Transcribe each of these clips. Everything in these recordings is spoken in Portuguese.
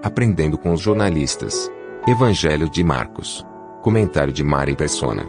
Aprendendo com os jornalistas. Evangelho de Marcos. Comentário de Mari Persona.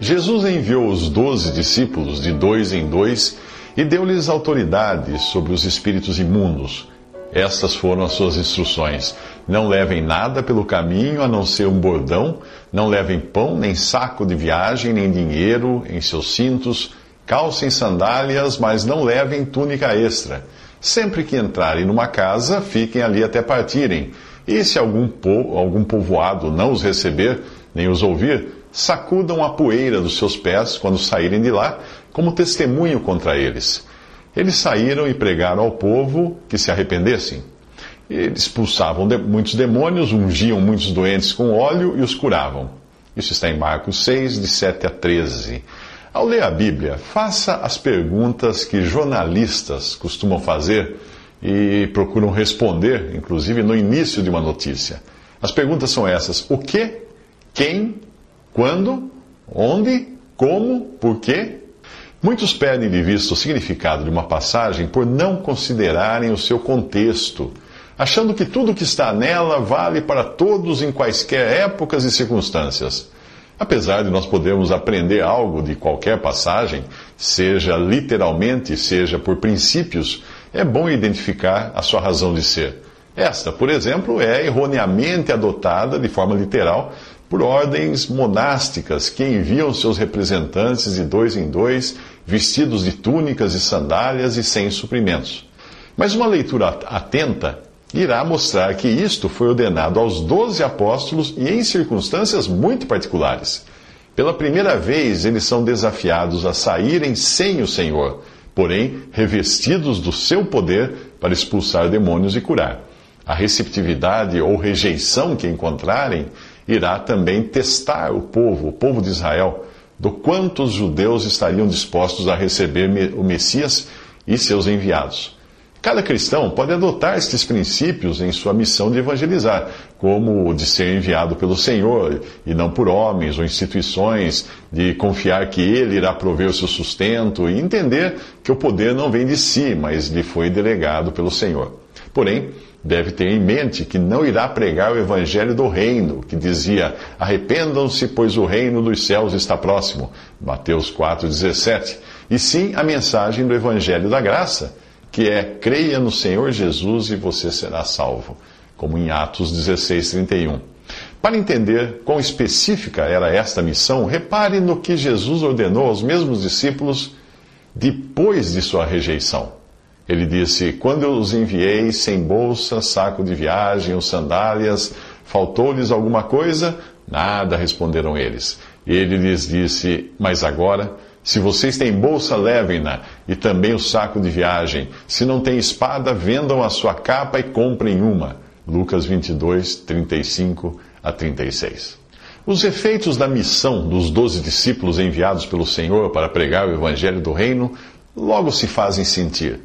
Jesus enviou os doze discípulos de dois em dois e deu-lhes autoridade sobre os espíritos imundos. Estas foram as suas instruções. Não levem nada pelo caminho a não ser um bordão, não levem pão, nem saco de viagem, nem dinheiro em seus cintos, calcem sandálias, mas não levem túnica extra. Sempre que entrarem numa casa, fiquem ali até partirem. E se algum, po algum povoado não os receber, nem os ouvir, sacudam a poeira dos seus pés quando saírem de lá, como testemunho contra eles. Eles saíram e pregaram ao povo que se arrependessem. Eles expulsavam muitos demônios, ungiam muitos doentes com óleo e os curavam. Isso está em Marcos 6, de 7 a 13. Ao ler a Bíblia, faça as perguntas que jornalistas costumam fazer e procuram responder, inclusive no início de uma notícia. As perguntas são essas: o que, quem, quando, onde, como, por quê? Muitos perdem de vista o significado de uma passagem por não considerarem o seu contexto, achando que tudo que está nela vale para todos em quaisquer épocas e circunstâncias. Apesar de nós podermos aprender algo de qualquer passagem, seja literalmente, seja por princípios, é bom identificar a sua razão de ser. Esta, por exemplo, é erroneamente adotada de forma literal por ordens monásticas que enviam seus representantes de dois em dois, vestidos de túnicas e sandálias e sem suprimentos. Mas uma leitura atenta irá mostrar que isto foi ordenado aos doze apóstolos e em circunstâncias muito particulares. Pela primeira vez, eles são desafiados a saírem sem o Senhor, porém revestidos do seu poder para expulsar demônios e curar. A receptividade ou rejeição que encontrarem irá também testar o povo, o povo de Israel, do quanto os judeus estariam dispostos a receber o Messias e seus enviados. Cada cristão pode adotar estes princípios em sua missão de evangelizar, como de ser enviado pelo Senhor e não por homens ou instituições, de confiar que Ele irá prover o seu sustento e entender que o poder não vem de si, mas lhe foi delegado pelo Senhor. Porém, deve ter em mente que não irá pregar o evangelho do reino, que dizia: Arrependam-se, pois o reino dos céus está próximo. Mateus 4,17. E sim a mensagem do evangelho da graça, que é: creia no Senhor Jesus e você será salvo, como em Atos 16,31. Para entender quão específica era esta missão, repare no que Jesus ordenou aos mesmos discípulos depois de sua rejeição. Ele disse: Quando eu os enviei sem bolsa, saco de viagem ou sandálias, faltou-lhes alguma coisa? Nada, responderam eles. Ele lhes disse: Mas agora, se vocês têm bolsa, levem-na, e também o saco de viagem. Se não têm espada, vendam a sua capa e comprem uma. Lucas 22, 35 a 36. Os efeitos da missão dos doze discípulos enviados pelo Senhor para pregar o evangelho do reino logo se fazem sentir.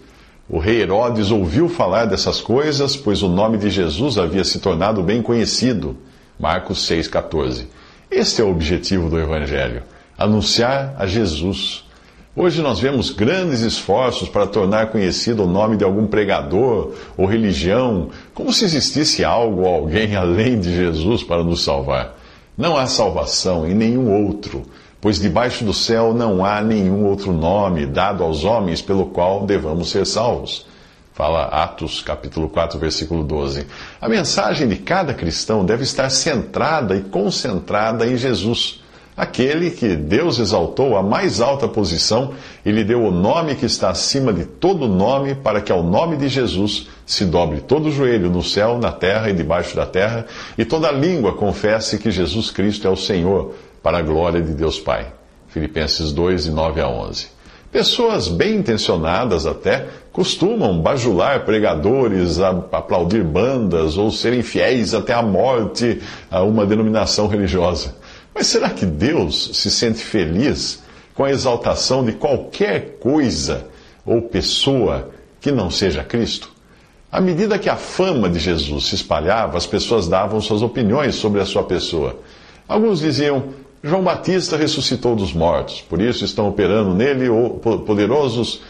O rei Herodes ouviu falar dessas coisas, pois o nome de Jesus havia se tornado bem conhecido. Marcos 6,14. Este é o objetivo do Evangelho: anunciar a Jesus. Hoje nós vemos grandes esforços para tornar conhecido o nome de algum pregador ou religião, como se existisse algo ou alguém além de Jesus para nos salvar. Não há salvação em nenhum outro pois debaixo do céu não há nenhum outro nome dado aos homens pelo qual devamos ser salvos. Fala Atos, capítulo 4, versículo 12. A mensagem de cada cristão deve estar centrada e concentrada em Jesus, aquele que Deus exaltou à mais alta posição e lhe deu o nome que está acima de todo nome, para que ao nome de Jesus se dobre todo o joelho no céu, na terra e debaixo da terra, e toda língua confesse que Jesus Cristo é o Senhor para a glória de Deus Pai. Filipenses 2, de 9 a 11. Pessoas bem intencionadas até costumam bajular pregadores, aplaudir bandas ou serem fiéis até a morte a uma denominação religiosa. Mas será que Deus se sente feliz com a exaltação de qualquer coisa ou pessoa que não seja Cristo? À medida que a fama de Jesus se espalhava, as pessoas davam suas opiniões sobre a sua pessoa. Alguns diziam: João Batista ressuscitou dos mortos, por isso estão operando nele poderosos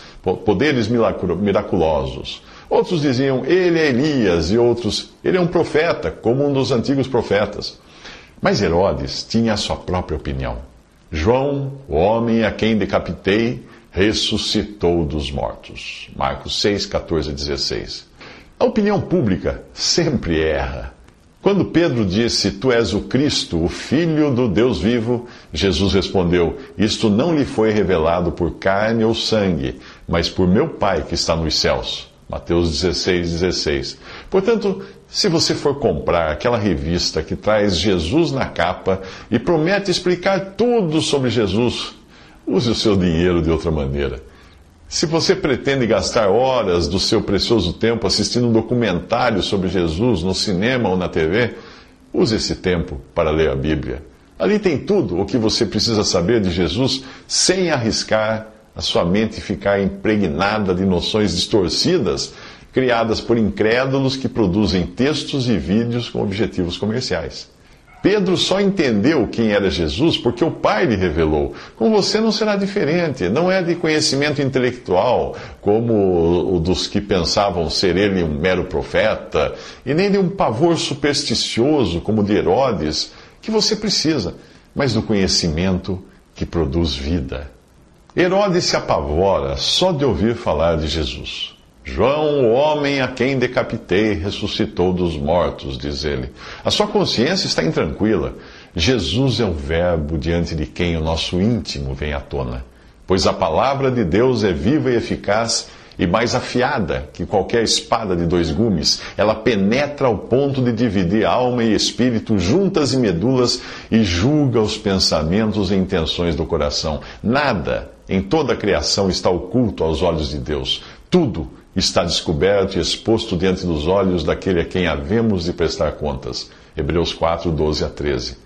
poderes miraculosos. Outros diziam, ele é Elias, e outros, ele é um profeta, como um dos antigos profetas. Mas Herodes tinha a sua própria opinião. João, o homem a quem decapitei, ressuscitou dos mortos. Marcos 6, 14 e 16. A opinião pública sempre erra. Quando Pedro disse, Tu és o Cristo, o Filho do Deus vivo, Jesus respondeu, Isto não lhe foi revelado por carne ou sangue, mas por meu Pai que está nos céus. Mateus 16, 16. Portanto, se você for comprar aquela revista que traz Jesus na capa e promete explicar tudo sobre Jesus, use o seu dinheiro de outra maneira. Se você pretende gastar horas do seu precioso tempo assistindo um documentário sobre Jesus no cinema ou na TV, use esse tempo para ler a Bíblia. Ali tem tudo o que você precisa saber de Jesus sem arriscar a sua mente ficar impregnada de noções distorcidas criadas por incrédulos que produzem textos e vídeos com objetivos comerciais. Pedro só entendeu quem era Jesus porque o Pai lhe revelou. Com você não será diferente. Não é de conhecimento intelectual, como o dos que pensavam ser ele um mero profeta, e nem de um pavor supersticioso, como de Herodes, que você precisa, mas do conhecimento que produz vida. Herodes se apavora só de ouvir falar de Jesus. João, o homem a quem decapitei, ressuscitou dos mortos, diz ele. A sua consciência está intranquila. Jesus é o Verbo diante de quem o nosso íntimo vem à tona. Pois a palavra de Deus é viva e eficaz e mais afiada que qualquer espada de dois gumes. Ela penetra ao ponto de dividir alma e espírito, juntas e medulas, e julga os pensamentos e intenções do coração. Nada em toda a criação está oculto aos olhos de Deus. Tudo está descoberto e exposto diante dos olhos daquele a quem havemos de prestar contas. Hebreus 4, 12 a 13.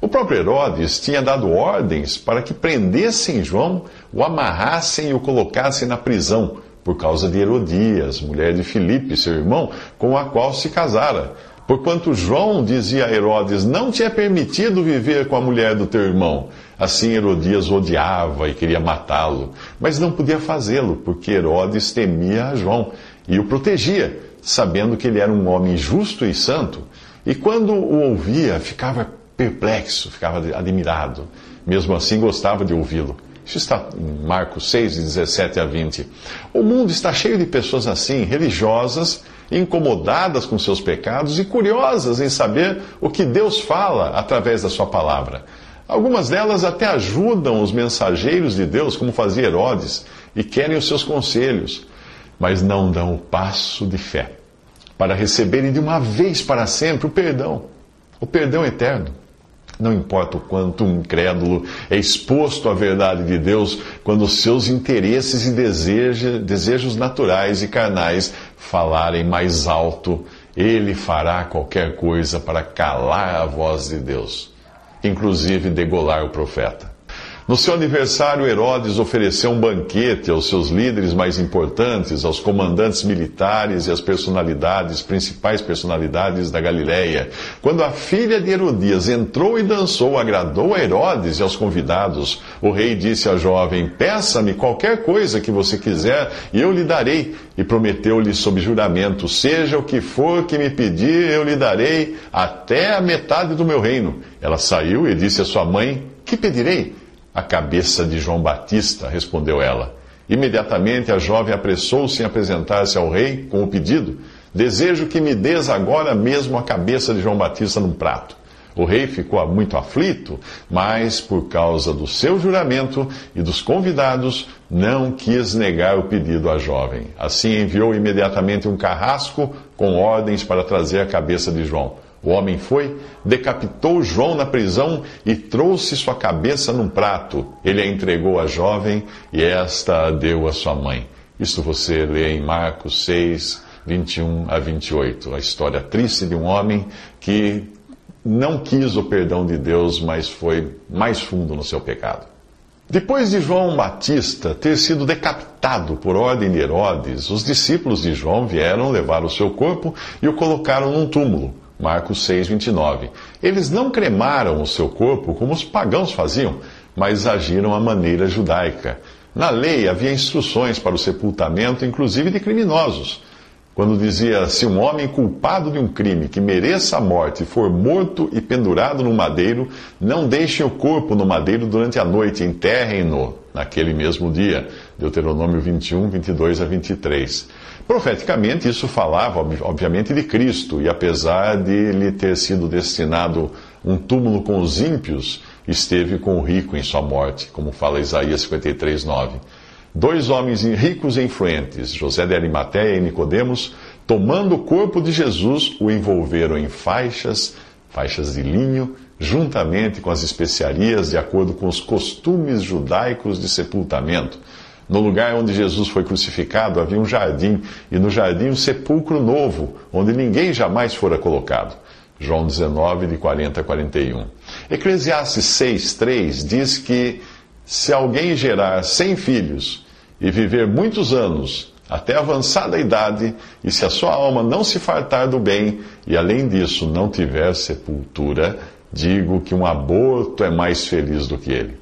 O próprio Herodes tinha dado ordens para que prendessem João, o amarrassem e o colocassem na prisão, por causa de Herodias, mulher de Filipe, seu irmão, com a qual se casara. Porquanto João dizia a Herodes: Não te é permitido viver com a mulher do teu irmão. Assim Herodias odiava e queria matá-lo, mas não podia fazê-lo, porque Herodes temia João e o protegia, sabendo que ele era um homem justo e santo. E quando o ouvia, ficava perplexo, ficava admirado. Mesmo assim, gostava de ouvi-lo. Isso está em Marcos 6, 17 a 20. O mundo está cheio de pessoas assim, religiosas, incomodadas com seus pecados e curiosas em saber o que Deus fala através da sua palavra. Algumas delas até ajudam os mensageiros de Deus, como fazia Herodes, e querem os seus conselhos, mas não dão o passo de fé para receberem de uma vez para sempre o perdão, o perdão eterno. Não importa o quanto um incrédulo é exposto à verdade de Deus, quando seus interesses e desejos naturais e carnais falarem mais alto, ele fará qualquer coisa para calar a voz de Deus inclusive degolar o profeta. No seu aniversário, Herodes ofereceu um banquete aos seus líderes mais importantes, aos comandantes militares e às personalidades, principais personalidades da Galiléia. Quando a filha de Herodias entrou e dançou, agradou a Herodes e aos convidados. O rei disse à jovem: Peça-me qualquer coisa que você quiser e eu lhe darei. E prometeu-lhe sob juramento: Seja o que for que me pedir, eu lhe darei até a metade do meu reino. Ela saiu e disse à sua mãe: Que pedirei? A cabeça de João Batista, respondeu ela. Imediatamente a jovem apressou-se em apresentar-se ao rei com o pedido: Desejo que me des agora mesmo a cabeça de João Batista num prato. O rei ficou muito aflito, mas por causa do seu juramento e dos convidados, não quis negar o pedido à jovem. Assim enviou imediatamente um carrasco com ordens para trazer a cabeça de João. O homem foi, decapitou João na prisão e trouxe sua cabeça num prato. Ele a entregou à jovem e esta a deu à sua mãe. Isso você lê em Marcos 6, 21 a 28. A história triste de um homem que não quis o perdão de Deus, mas foi mais fundo no seu pecado. Depois de João Batista ter sido decapitado por ordem de Herodes, os discípulos de João vieram levar o seu corpo e o colocaram num túmulo Marcos 6, 29. Eles não cremaram o seu corpo como os pagãos faziam, mas agiram à maneira judaica. Na lei havia instruções para o sepultamento, inclusive de criminosos. Quando dizia: se um homem culpado de um crime que mereça a morte for morto e pendurado no madeiro, não deixem o corpo no madeiro durante a noite, enterrem-no naquele mesmo dia. Deuteronômio 21, 22 a 23. Profeticamente, isso falava, obviamente, de Cristo, e apesar de lhe ter sido destinado um túmulo com os ímpios, esteve com o rico em sua morte, como fala Isaías 53, 9. Dois homens ricos e influentes, José de Arimateia e Nicodemos, tomando o corpo de Jesus, o envolveram em faixas, faixas de linho, juntamente com as especiarias, de acordo com os costumes judaicos de sepultamento no lugar onde Jesus foi crucificado havia um jardim, e no jardim um sepulcro novo, onde ninguém jamais fora colocado. João 19, de 40 a 41. Eclesiastes 6, 3 diz que se alguém gerar cem filhos e viver muitos anos, até avançada idade, e se a sua alma não se fartar do bem, e além disso não tiver sepultura, digo que um aborto é mais feliz do que ele.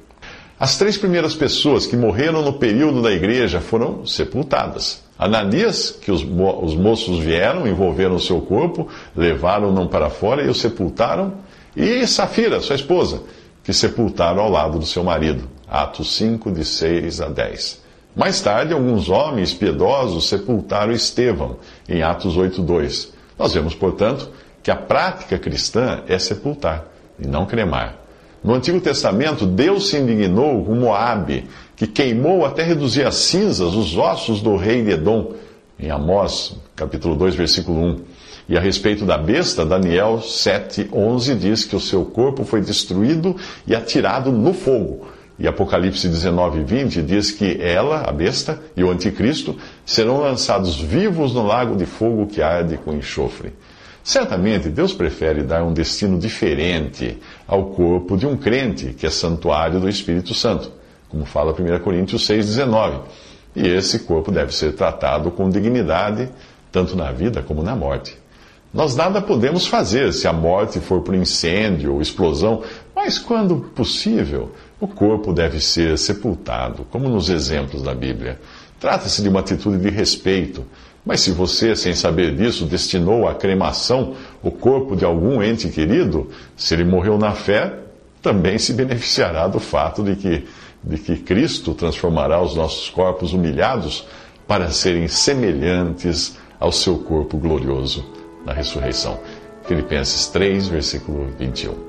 As três primeiras pessoas que morreram no período da igreja foram sepultadas. Ananias, que os, mo os moços vieram, envolveram o seu corpo, levaram-no para fora e o sepultaram, e Safira, sua esposa, que sepultaram ao lado do seu marido. Atos 5, de 6 a 10. Mais tarde, alguns homens piedosos sepultaram Estevão, em Atos 8, 2. Nós vemos, portanto, que a prática cristã é sepultar e não cremar. No Antigo Testamento, Deus se indignou com Moabe, que queimou até reduzir a cinzas os ossos do rei de Edom, em Amós, capítulo 2, versículo 1. E a respeito da besta, Daniel 7, 11 diz que o seu corpo foi destruído e atirado no fogo. E Apocalipse 19, 20 diz que ela, a besta, e o anticristo serão lançados vivos no lago de fogo que arde com enxofre. Certamente Deus prefere dar um destino diferente ao corpo de um crente que é santuário do Espírito Santo, como fala 1 Coríntios 6,19. E esse corpo deve ser tratado com dignidade, tanto na vida como na morte. Nós nada podemos fazer se a morte for por incêndio ou explosão, mas quando possível, o corpo deve ser sepultado, como nos exemplos da Bíblia. Trata-se de uma atitude de respeito mas se você, sem saber disso, destinou à cremação o corpo de algum ente querido, se ele morreu na fé, também se beneficiará do fato de que, de que Cristo transformará os nossos corpos humilhados para serem semelhantes ao seu corpo glorioso na ressurreição. Filipenses 3, versículo 21.